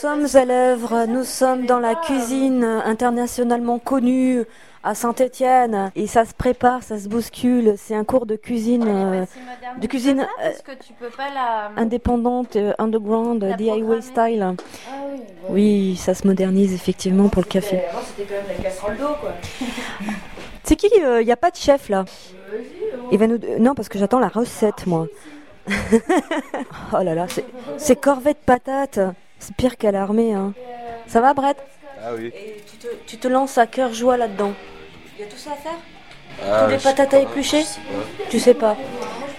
sommes à l'œuvre, nous sommes dans la cuisine internationalement connue à Saint-Étienne et ça se prépare, ça se bouscule. C'est un cours de cuisine, euh, de cuisine euh, indépendante, euh, underground, DIY style. Ah Oui, ça se modernise effectivement pour le café. Avant, c'était quand même la casserole d'eau, quoi. C'est qui Il n'y a pas de chef là? Il va nous non parce que j'attends la recette moi. oh là là, c'est- de patates. C'est pire qu'à l'armée. Hein. Ça va Brett Ah oui. Et tu te, tu te lances à cœur joie là-dedans. Il y a tout ça à faire Ah, Tous les patates à éplucher Tu sais pas.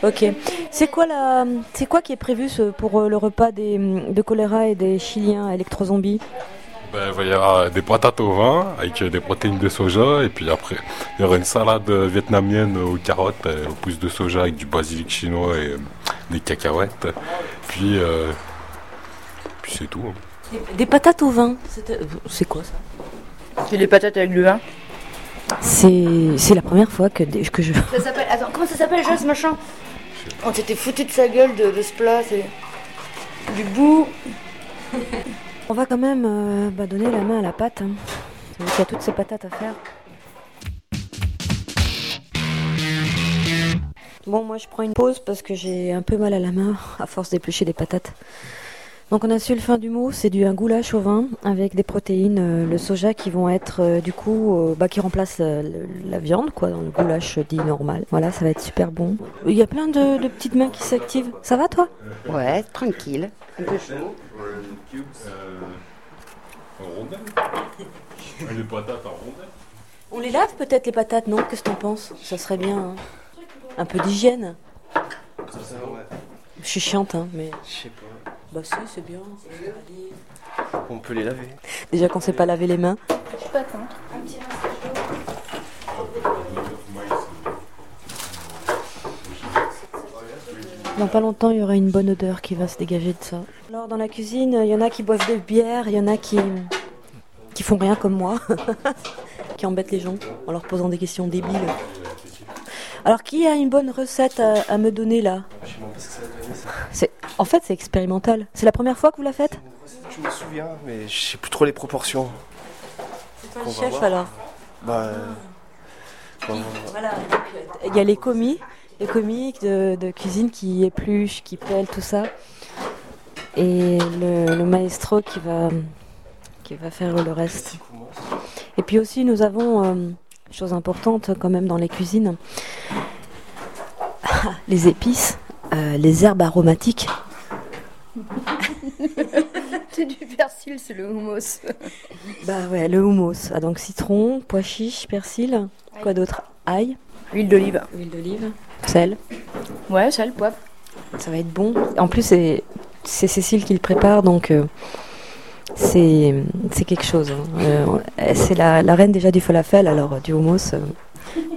Ok. C'est quoi la, c'est quoi qui est prévu ce- pour euh, le repas des, de choléra et des Chiliens électro-zombies Ben, il va y avoir des patates au vin avec des protéines de soja et puis après il y aura une salade vietnamienne aux carottes, euh, aux pousses de soja avec du basilic chinois et euh, des cacahuètes. Puis, euh, puis c'est tout. hein. des, des patates au vin. C'est quoi ça? C'est les patates avec du vin. C'est, c'est la première fois que, des- que je. Ça s'appelle. Attends, comment ça s'appelle déjà ce machin On s'était foutu de sa gueule de, de ce plat, c'est. Du bout. On va quand même euh, bah, donner la main à la pâte. Hein. Qu'il y a toutes ces patates à faire. Bon, moi je prends une pause parce que j'ai un peu mal à la main à force d'éplucher des patates. Donc on a su le fin du mot, c'est du un goulash au vin avec des protéines, euh, le soja qui vont être euh, du coup euh, bah, qui remplace euh, la viande quoi dans le goulash dit normal. Voilà, ça va être super bon. Il y a plein de, de petites mains qui s'activent. Ça va toi? Ouais, tranquille. Un peu chaud. Les patates en rondelles. On les lave peut-être les patates, non? Qu'est-ce que t'en penses? Ça serait bien. hein. Un peu d'hygiène. Je suis chiante, hein, mais. Je sais pas. Bah si, c'est bien. On peut les laver. Déjà qu'on sait pas laver les mains. Je suis pas contre. Dans pas longtemps, il y aura une bonne odeur qui va se dégager de ça. Alors dans la cuisine, il y en a qui boivent de bière, il y en a qui qui font rien comme moi, qui embêtent les gens en leur posant des questions débiles. Alors qui a une bonne recette à, à me donner là Je sais même pas ce que ça va donner ça. C'est en fait c'est expérimental. C'est la première fois que vous la faites? Je me souviens, mais je sais plus trop les proportions. C'est Qu'on va chef voir. alors. Bah. euh, bon, Voilà, il y a les commis, les commis de, de cuisine qui épluchent, qui pèlent, tout ça. Et le, le maestro qui va, qui va faire le reste. Et puis aussi, nous avons, euh, chose importante quand même dans les cuisines, ah, les épices, euh, les herbes aromatiques. C'est du persil, c'est le hummus. Bah ouais, le houmous. Ah, donc citron, pois chiche, persil, quoi d'autre? Ail, Huile d'olive. huile d'olive, sel. Ouais, sel, poivre. Ça va être bon. En plus, c'est c'est Cécile qui le prépare, donc euh, c'est c'est quelque chose. hein. Euh, c'est la, la reine déjà du falafel, alors euh, du hummus, euh,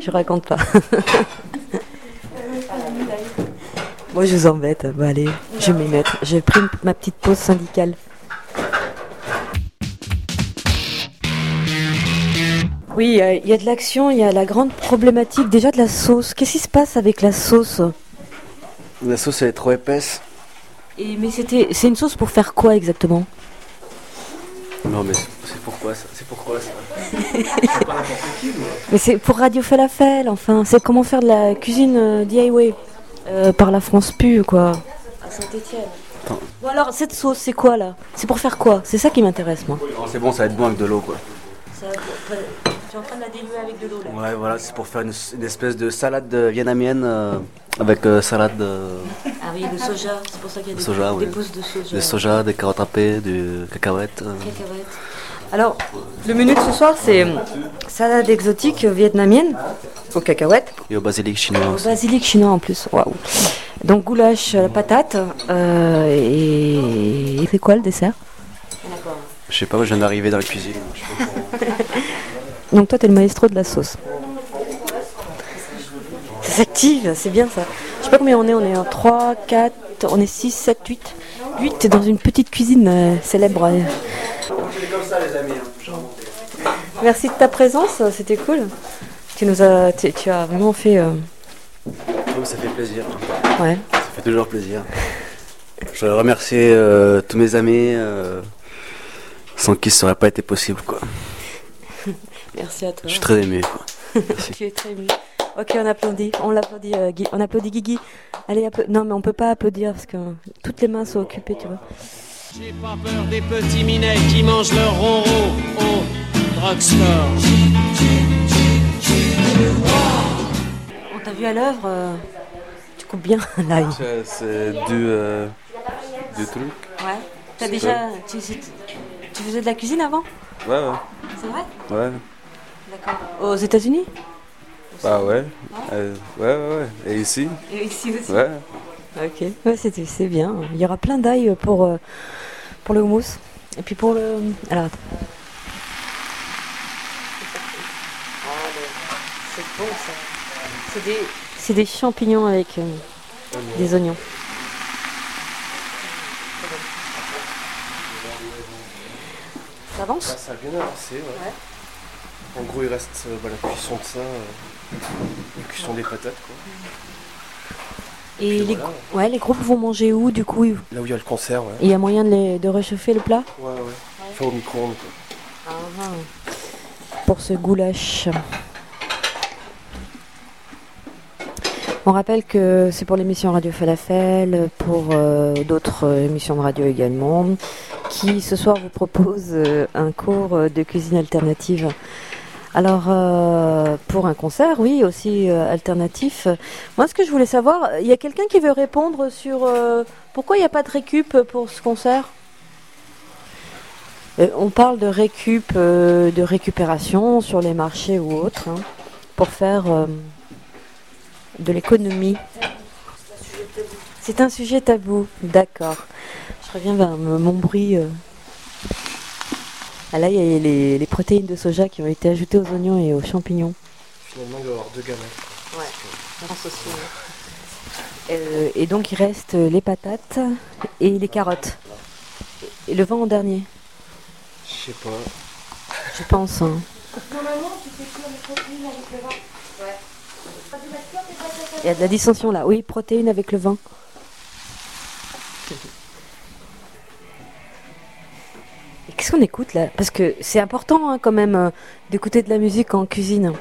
je raconte pas. Moi, je vous embête. Bon, allez, je vais m'y mettre. J'ai pris ma petite pause syndicale. Oui, euh, il y a de l'action, il y a la grande problématique déjà de la sauce. Qu'est-ce qui se passe avec la sauce? La sauce elle est trop épaisse. Et, mais c'était, c'est une sauce pour faire quoi exactement? Non, mais c'est pourquoi ça? C'est pourquoi ça? Mais c'est pour Radio Falafel, enfin. C'est comment faire de la cuisine euh, DIY euh, par la France Pu, quoi. À Saint-Etienne. Bon alors, cette sauce, c'est quoi là? C'est pour faire quoi? C'est ça qui m'intéresse, moi. Non, C'est bon, ça va être bon avec de l'eau quoi. tu es en train de la diluer avec de l'eau là. Ouais, voilà, c'est pour faire une, une espèce de salade euh, vietnamienne euh, avec euh, salade de, Ah oui, le soja, c'est pour ça qu'il y a des, Soja, des oui. pousses de soja. de soja, des carottes râpées, du cacahuètes. euh. Cacahuètes. Alors, le menu de ce soir, c'est salade exotique vietnamienne aux cacahuètes. et au basilic chinois Au basilic chinois en plus, waouh. Donc goulash, euh, patate euh, et... et c'est quoi le dessert? Je sais pas, moi je viens d'arriver dans la cuisine. Donc toi, t'es le maestro de la sauce. Ça s'active, c'est bien ça. Je sais pas combien on est, on est en 3, 4, on est 6, 7, 8. 8, t'es dans une petite cuisine euh, célèbre. euh. Merci de ta présence, c'était cool. Tu nous as, tu, tu as vraiment fait, euh, Oh, ça fait plaisir. ouais. Ça fait toujours plaisir. Je voudrais remercier euh, tous mes amis, euh, sans qui ça aurait pas été possible, quoi. Merci à toi. Je suis très ému, quoi. Tu es très ému. Ok, on applaudit. On l'applaudit. euh, Guy- on applaudit Guigui. Allez, appla- non, mais on peut pas applaudir parce que toutes les mains sont occupées, tu vois. J'ai pas peur des petits minets qui mangent leur ronron au On t'a vu à l'œuvre. euh, tu coupes bien là. C'est du, euh, du truc. Ouais. T'as déjà. Tu, tu faisais de la cuisine avant Ouais, ouais. C'est vrai Ouais. D'accord. Aux États-Unis Bah ouais. Euh, ouais, ouais, ouais. Et ici Et ici aussi. Ouais. Ok. Ouais, c'est c'est bien. Il y aura plein d'ail pour, euh, pour le houmous. Et puis pour le. Alors. attends. C'est bon ça. C'est des, champignons avec euh, des oignons. Ça avance Ça a bien avancé, ouais. En gros, il reste euh, bah, la cuisson de ça, euh, la cuisson des patates, quoi. Et les, voilà. ouais, les groupes vont manger où du coup Il Là où il y a le concert, ouais. y a moyen de, les- de réchauffer le plat Ouais, ouais. Enfin, au micro-ondes, quoi. pour ce goulash. On rappelle que c'est pour l'émission Radio Falafel, pour euh, d'autres euh, émissions de radio également, qui ce soir vous propose euh, un cours de cuisine alternative. Alors, pour un concert, oui, aussi alternatif. Moi, ce que je voulais savoir, il y a quelqu'un qui veut répondre sur pourquoi il n'y a pas de récup pour ce concert? On parle de récup, de récupération sur les marchés ou autres, hein, pour faire de l'économie. C'est un sujet tabou, d'accord. Je reviens vers mon bruit. euh. Ah là, il y a les, les protéines de soja qui ont été ajoutées aux oignons et aux champignons. Finalement, il doit y avoir deux gamins. Euh, et donc, il reste les patates et les carottes. Et le vent en dernier, Je sais pas. je pense. hein. Il y a de la dissension là. Oui, protéines avec le vin. Qu'est-ce qu'on écoute là? Parce que c'est important hein, quand même euh, d'écouter de la musique en cuisine.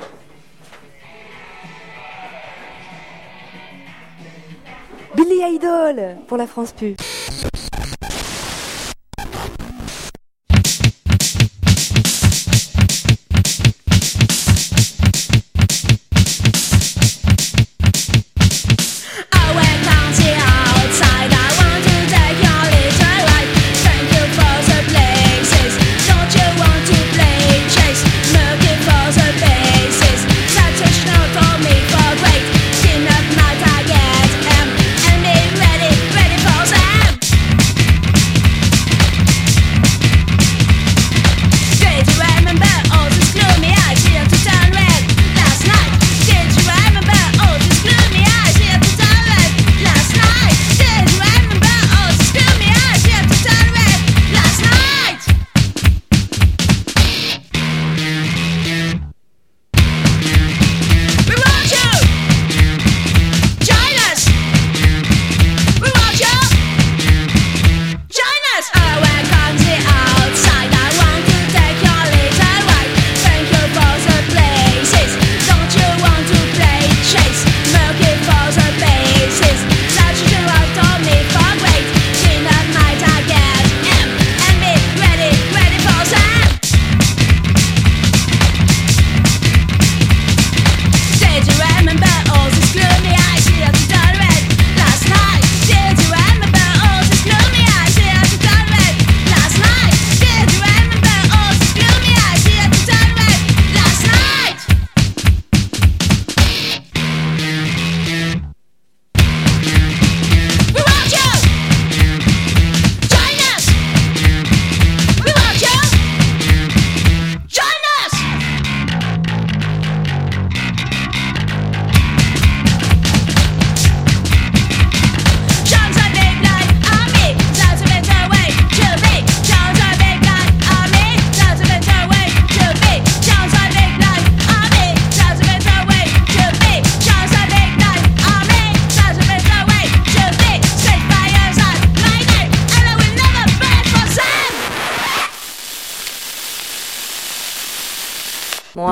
Billy Idol pour la France Pu.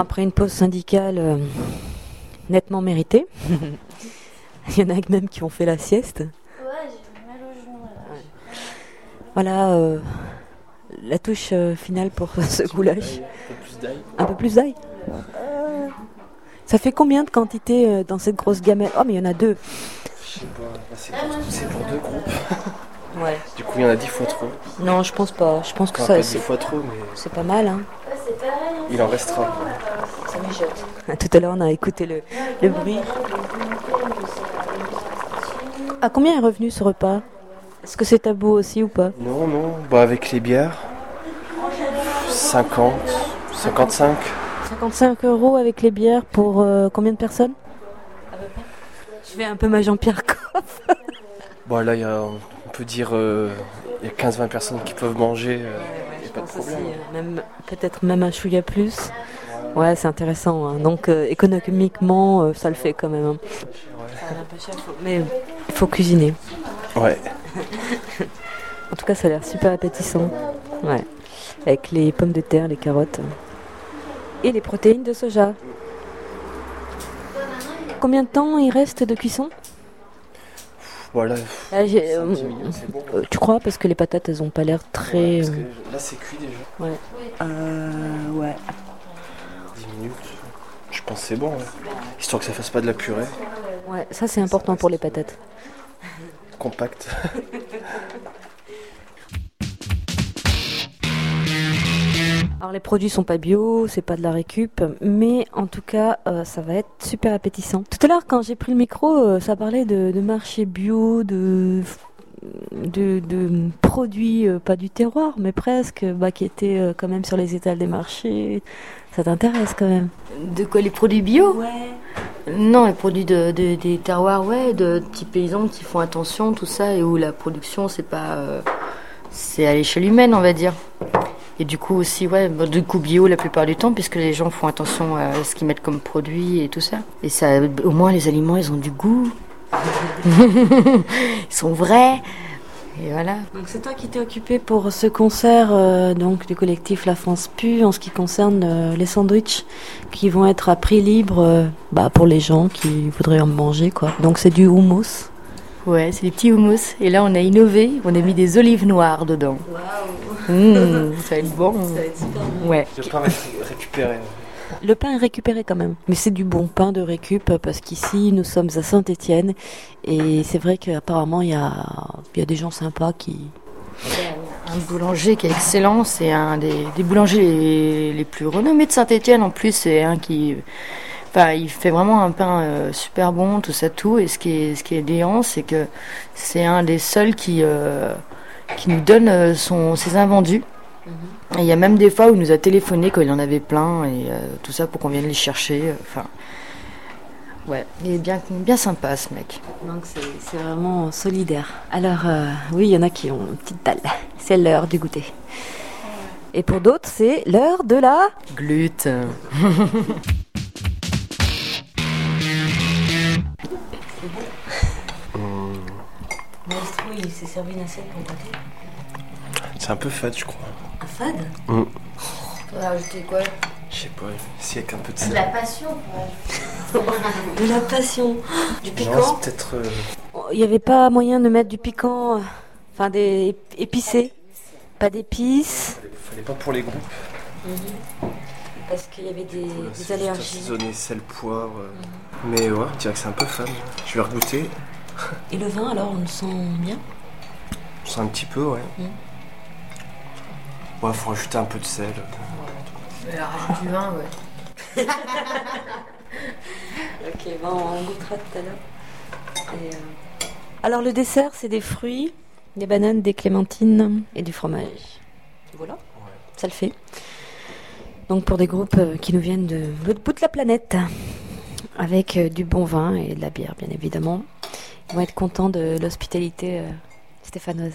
Après une pause syndicale euh, nettement méritée, il y en a même qui ont fait la sieste. Ouais, j'ai mal au genou. Voilà euh, la touche euh, finale pour ce goulash. Un peu plus d'ail. Un peu plus d'ail. Ça fait combien de quantité euh, dans cette grosse gamelle? Oh, mais il y en a deux. Je sais pas, là, c'est pour, c'est pour deux groupes. Ouais. Du coup, il y en a dix fois trop. Non, je pense pas. Je pense que Enfin, ça, pas dix c'est fois trop, mais c'est pas mal. Hein. Il en restera. Ça mijote. Tout à l'heure, on a écouté le, le bruit. À combien est revenu ce repas? Est-ce que c'est tabou aussi ou pas? Non, non, bah avec les bières, 50, 55. 55 euros avec les bières pour euh, combien de personnes? Je fais un peu ma Jean-Pierre Coff. Bon, là, il y a, on peut dire, euh, il y a 15-20 personnes qui peuvent manger. euh, y a pas de problème. même peut-être même un chouïa plus. Ouais, c'est intéressant. hein. Donc euh, économiquement, euh, ça le fait quand même. hein. Ça a l'air pas cher, faut- mais il faut cuisiner. Ouais. En tout cas, ça a l'air super appétissant. Ouais. Avec les pommes de terre, les carottes. Et les protéines de soja. Combien de temps il reste de cuisson? Voilà. Ah, euh, 10 minutes, c'est bon. euh, Tu crois? Parce que les patates, elles ont pas l'air très. Euh, là, c'est cuit déjà. euh, ouais. 10 minutes. Je pense que c'est bon. ouais. Histoire que ça fasse pas de la purée. Ouais, ça c'est important pour les patates. Compact. Alors les produits sont pas bio, c'est pas de la récup, mais en tout cas euh, ça va être super appétissant. Tout à l'heure quand j'ai pris le micro, euh, ça parlait de, de marché bio, de de, de produits euh, pas du terroir, mais presque, bah, qui étaient quand même sur les étals des marchés. Ça t'intéresse quand même De quoi Les produits bio? Non, les produits de, de- des terroirs, ouais, de petits paysans qui font attention, tout ça, et où la production, c'est pas. euh, c'est à l'échelle humaine, on va dire. Et du coup aussi, ouais, bah, du coup bio la plupart du temps, puisque les gens font attention à ce qu'ils mettent comme produit et tout ça. Et ça, au moins, les aliments, ils ont du goût. ils sont vrais. Et voilà. Donc c'est toi qui t'es occupé pour ce concert euh, donc du collectif La France Pu en ce qui concerne euh, les sandwichs qui vont être à prix libre euh, bah, pour les gens qui voudraient en manger quoi. Donc c'est du houmous. Ouais, c'est des petits houmous. Et là, on a innové, on a mis des olives noires dedans. Mmh, ça va être bon. Ouais. Le pain va être récupéré. Le pain est récupéré quand même, mais c'est du bon pain de récup parce qu'ici nous sommes à Saint-Étienne et c'est vrai qu'apparemment il y a, il y a des gens sympas qui Un boulanger qui est excellent, c'est un des, des boulangers les, les plus renommés de Saint-Etienne. En plus, c'est un qui. Enfin, il fait vraiment un pain euh, super bon, tout ça, tout. Et ce qui est, ce qui est déant, c'est que c'est un des seuls qui, euh, qui nous donne euh, son, ses invendus. Et il y a même des fois où il nous a téléphoné quand il en avait plein et euh, tout ça pour qu'on vienne les chercher. Enfin, ouais, il est bien, bien sympa ce mec. Donc c'est vraiment solidaire. Alors euh, oui, il y en a qui ont une petite dalle. C'est l'heure du goûter. Et pour d'autres, c'est l'heure de la... Glut. il s'est servi une assiette pour goûter. C'est un peu fade, je crois. Un fade Mm. On va rajouter quoi? Je sais pas, si avec un peu de De sel. la passion. De la passion. Du piquant peut-être. euh, Il n'y avait pas moyen de mettre du piquant, euh, enfin des épicé, pas d'épices, fallait pas pour les groupes. parce qu'il y avait des, Voilà, des allergies. assaisonner sel, poivre. euh. Mais ouais, je dirais que c'est un peu fade. Je vais regoûter. Et le vin, alors, on le sent bien? Je sens un petit peu, ouais. Mm. Ouais, faut rajouter un peu de sel. Rajoute du vin, ouais. Ok, bon, on goûtera tout à l'heure. Euh, Alors, le dessert, c'est des fruits, des bananes, des clémentines et du fromage. Voilà, ça le fait. Donc, pour des groupes euh, qui nous viennent de l'autre bout de la planète, avec euh, du bon vin et de la bière, bien évidemment, vont être contents de l'hospitalité euh, stéphanoise.